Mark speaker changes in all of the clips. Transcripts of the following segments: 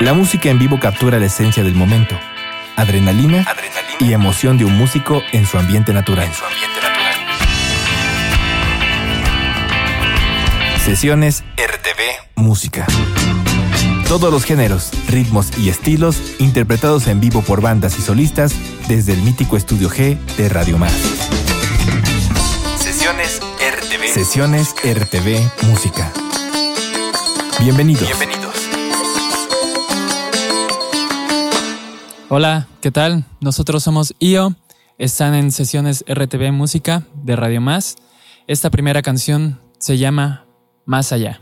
Speaker 1: La música en vivo captura la esencia del momento, adrenalina, y emoción de un músico en su ambiente natural. En su ambiente natural. Sesiones RTV Música. Todos los géneros, ritmos y estilos interpretados en vivo por bandas y solistas desde el mítico Estudio G de Radio Más. Sesiones RTV. Sesiones RTV Música. Bienvenidos. Bienvenidos.
Speaker 2: Hola, ¿qué tal? Nosotros somos IO. Están en sesiones RTV Música de Radio Más. Esta primera canción se llama Más Allá.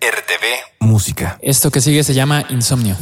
Speaker 1: RTV Música.
Speaker 2: Esto que sigue se llama Insomnio.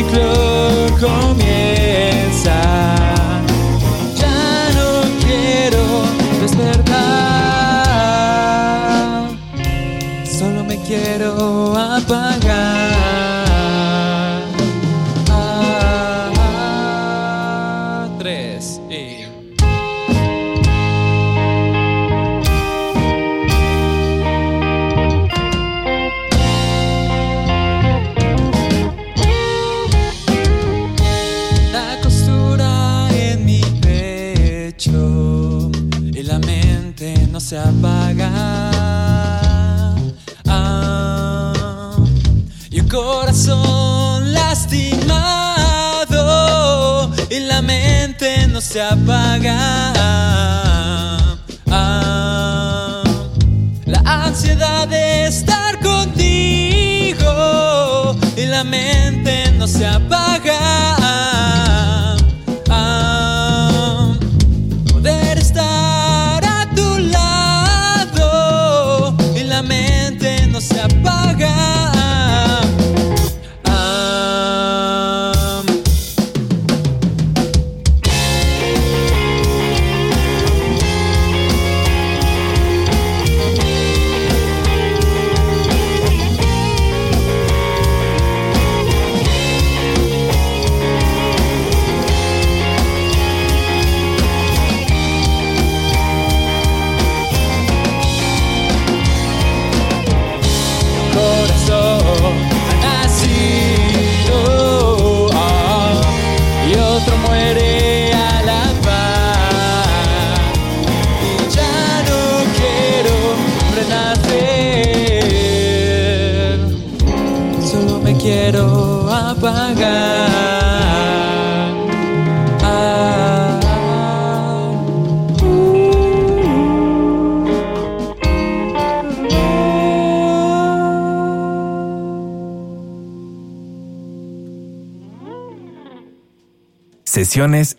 Speaker 2: avec le pecho y la mente no se apaga. Ah, y un corazón lastimado y la mente no se apaga.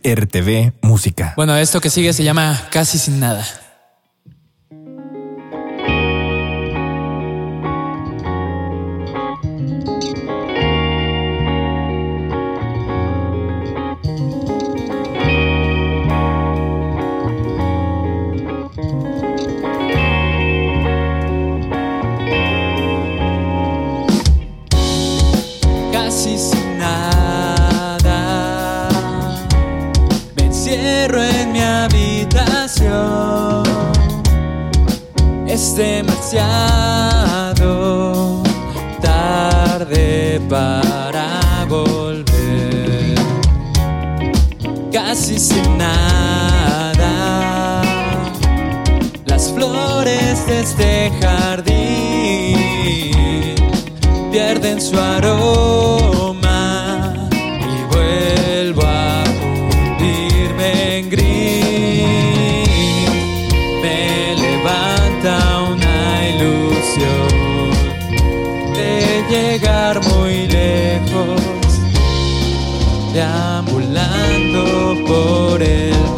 Speaker 1: RTV Música.
Speaker 3: Bueno, esto que sigue se llama Casi sin nada.
Speaker 2: llegar muy lejos, deambulando por el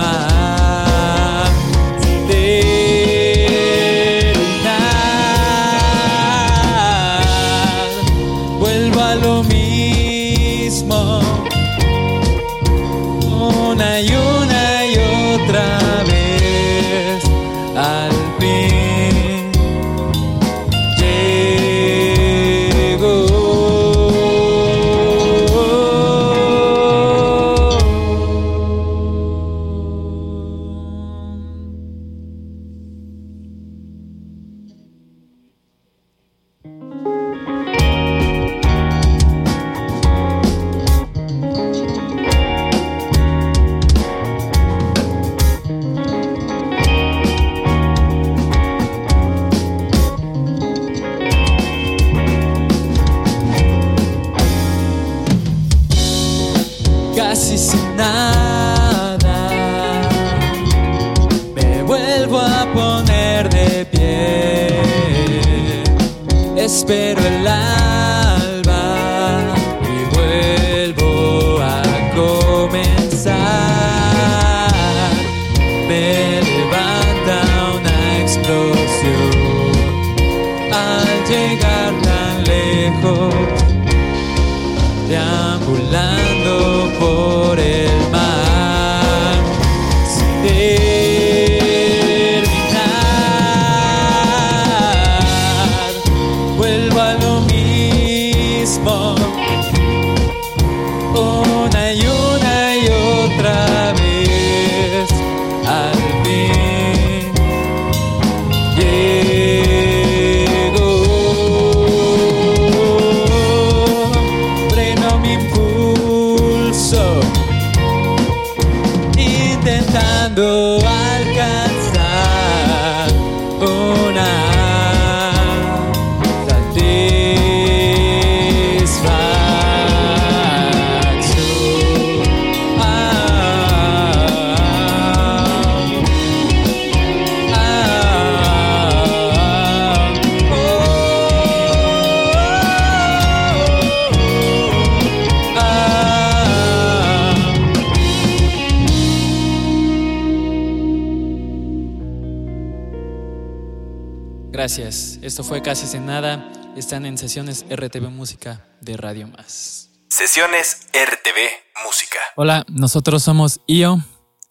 Speaker 2: Esto fue Casi Sin Nada. Están en sesiones RTV Música de Radio Más.
Speaker 1: Sesiones RTV Música.
Speaker 2: Hola, nosotros somos IO.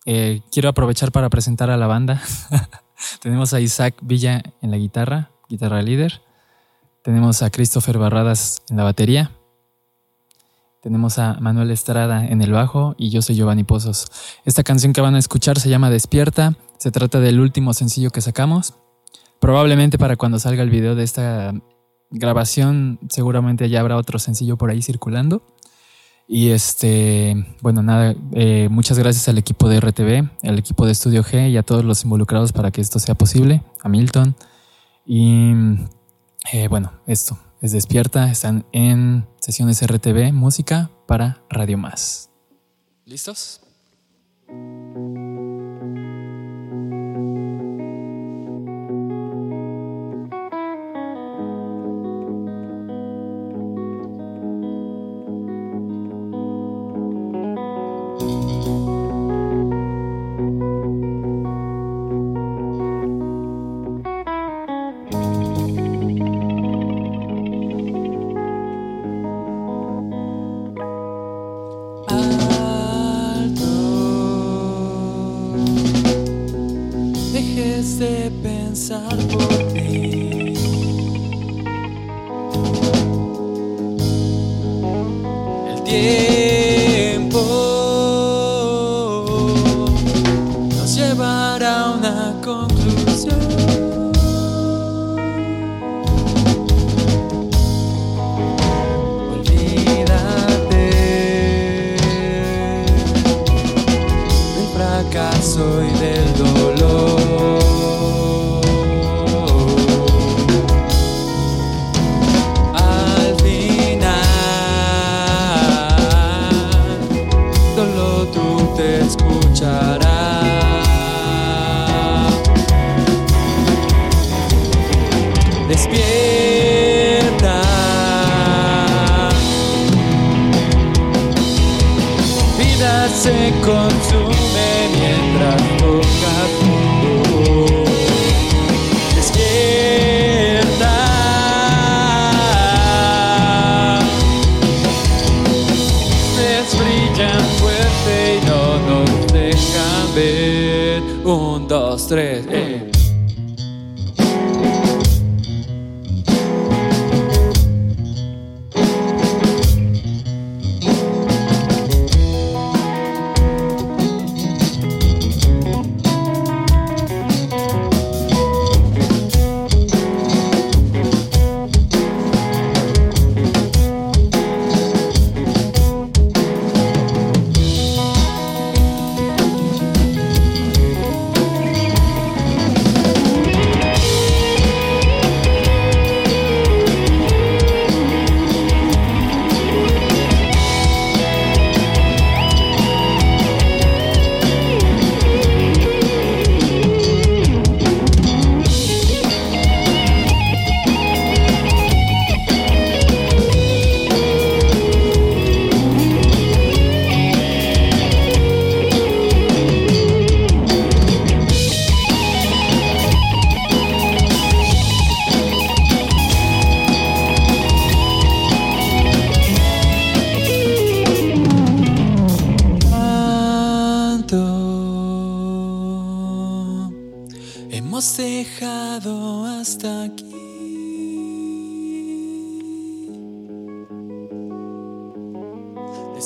Speaker 2: Eh, quiero aprovechar para presentar a la banda. Tenemos a Isaac Villa en la guitarra, guitarra líder. Tenemos a Christopher Barradas en la batería. Tenemos a Manuel Estrada en el bajo y yo soy Giovanni Pozos. Esta canción que van a escuchar se llama Despierta. Se trata del último sencillo que sacamos. Probablemente para cuando salga el video de esta grabación, seguramente ya habrá otro sencillo por ahí circulando. Y este, bueno, nada, eh, muchas gracias al equipo de RTV, al equipo de Estudio G y a todos los involucrados para que esto sea posible, a Milton. Y eh, bueno, esto es Despierta, están en sesiones RTV, música para Radio Más. ¿Listos?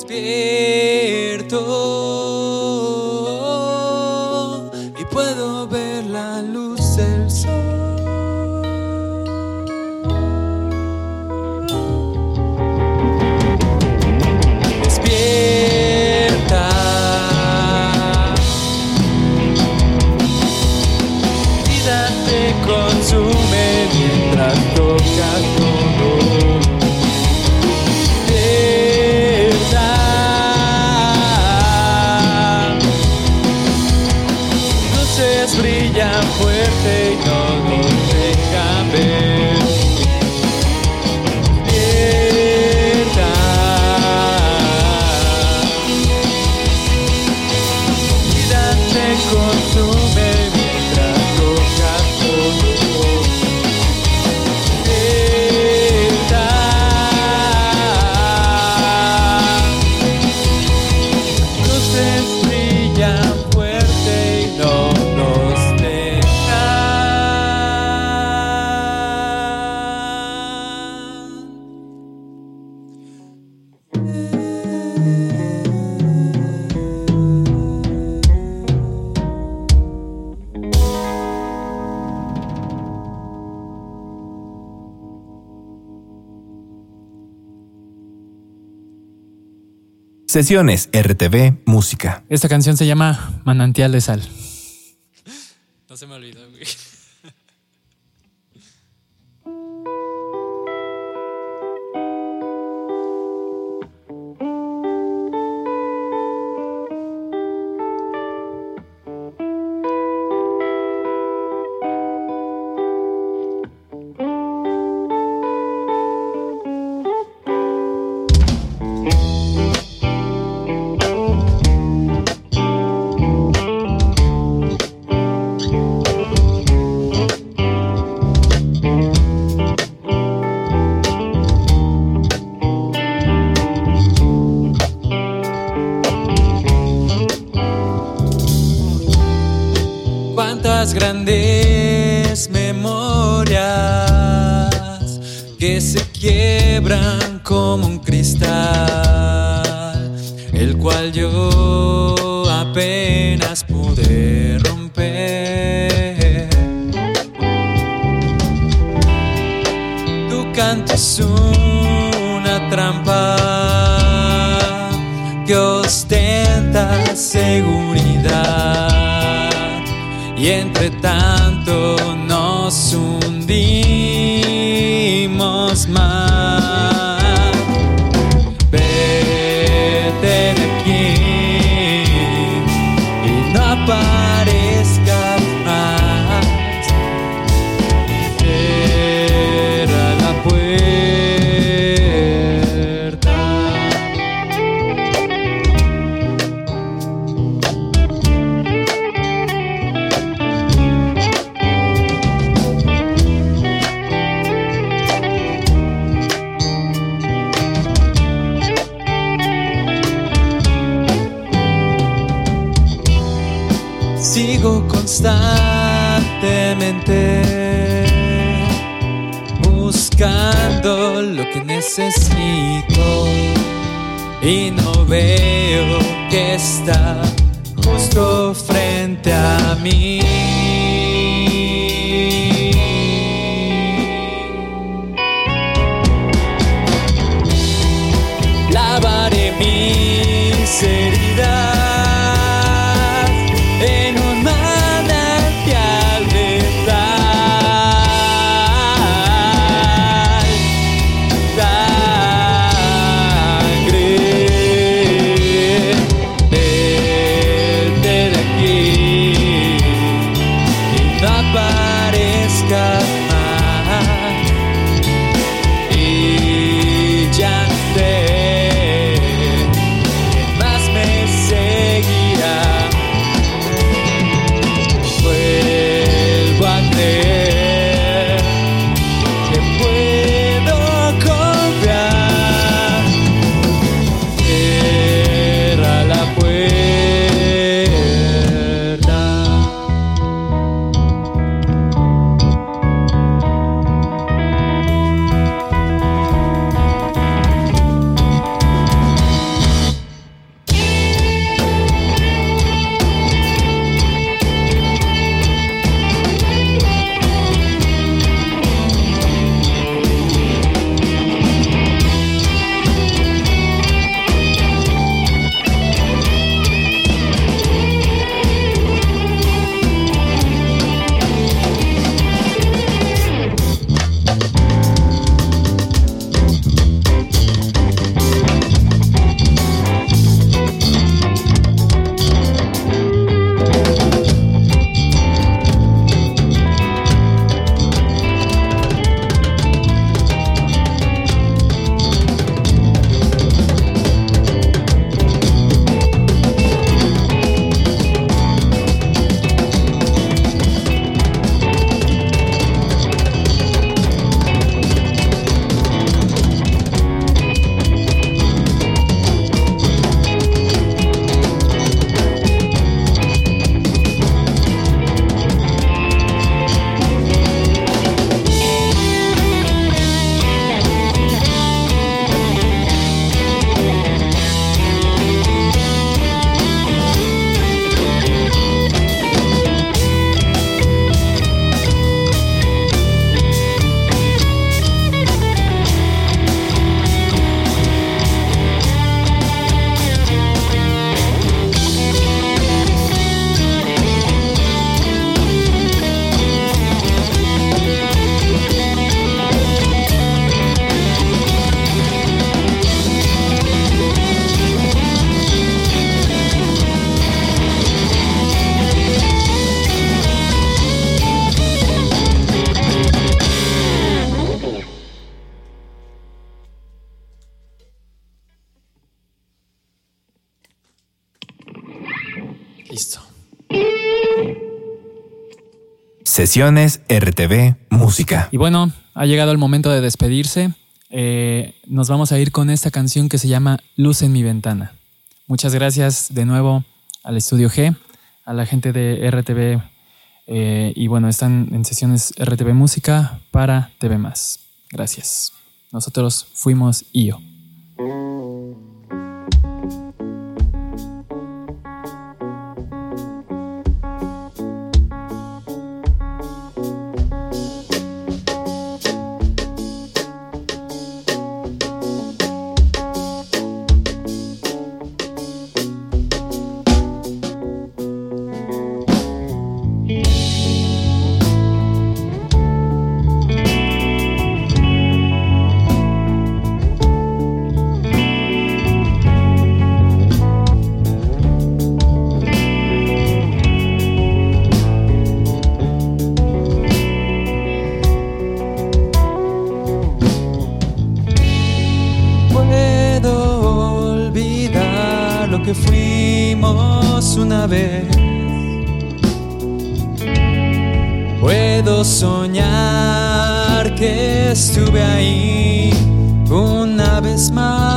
Speaker 2: Despierto
Speaker 1: Sesiones RTV Música.
Speaker 3: Esta canción se llama Manantial de Sal. No se me olvidó, güey.
Speaker 2: Apenas pude romper. Tu canto es una trampa que ostenta seguridad y entre tanto nos hundimos más. Constantemente buscando lo que necesito y no veo que está justo frente a mí. Lavaré mis heridas
Speaker 1: Sesiones RTV Música.
Speaker 3: Y bueno, ha llegado el momento de despedirse. Eh, nos vamos a ir con esta canción que se llama Luz en mi ventana. Muchas gracias de nuevo al Estudio G, a la gente de RTV. eh, y bueno, están en sesiones RTV Música para TV. Gracias. Nosotros fuimos IO.
Speaker 2: Que fuimos una vez. Puedo soñar que estuve ahí una vez más.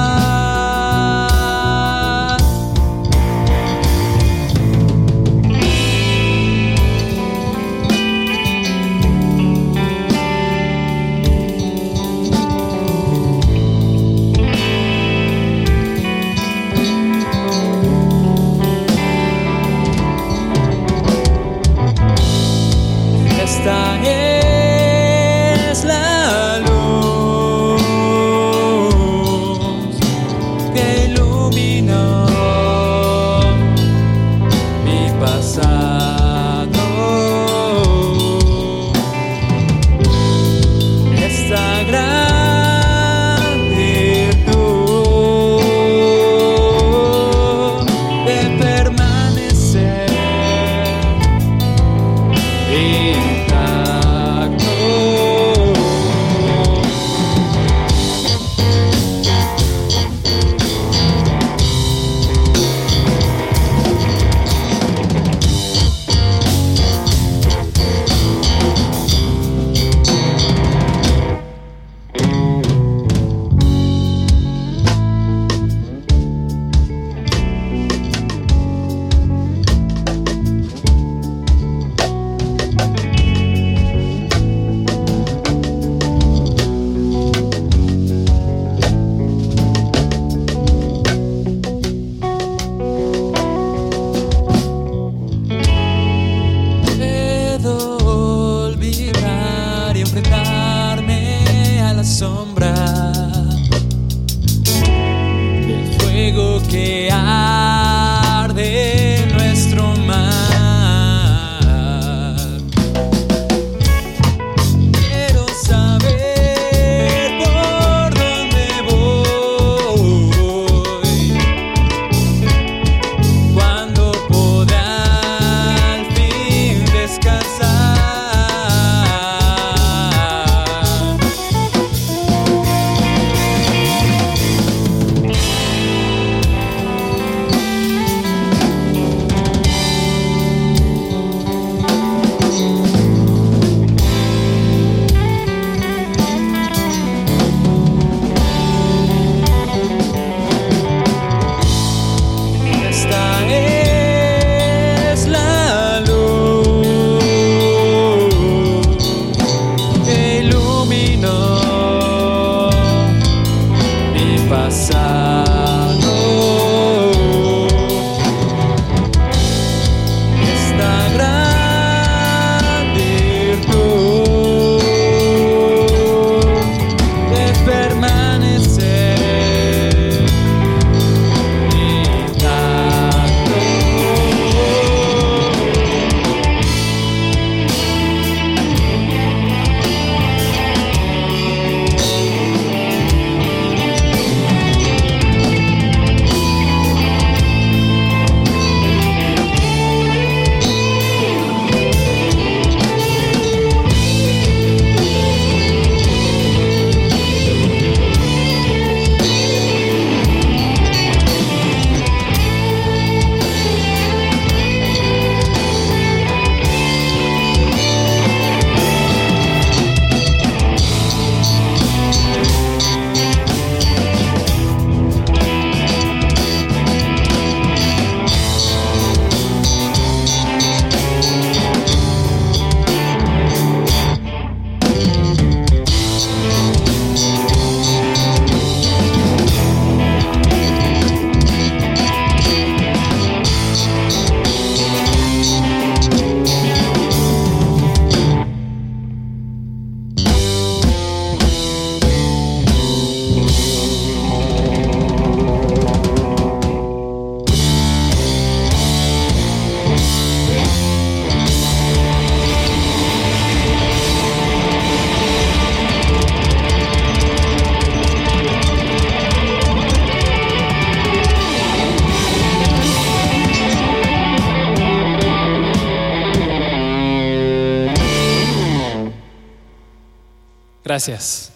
Speaker 2: Gracias.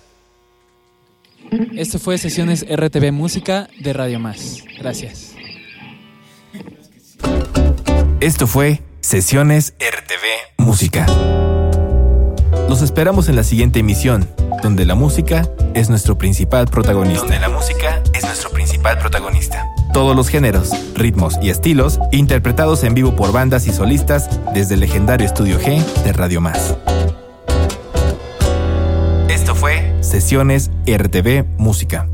Speaker 2: Esto fue Sesiones RTV Música de Radio Más. Gracias.
Speaker 1: Esto fue Sesiones RTV Música. Los esperamos en la siguiente emisión, donde la música es nuestro principal protagonista. Donde la música es nuestro principal protagonista. Todos los géneros, ritmos y estilos interpretados en vivo por bandas y solistas desde el legendario Estudio G de Radio Más. Sesiones RTV Música.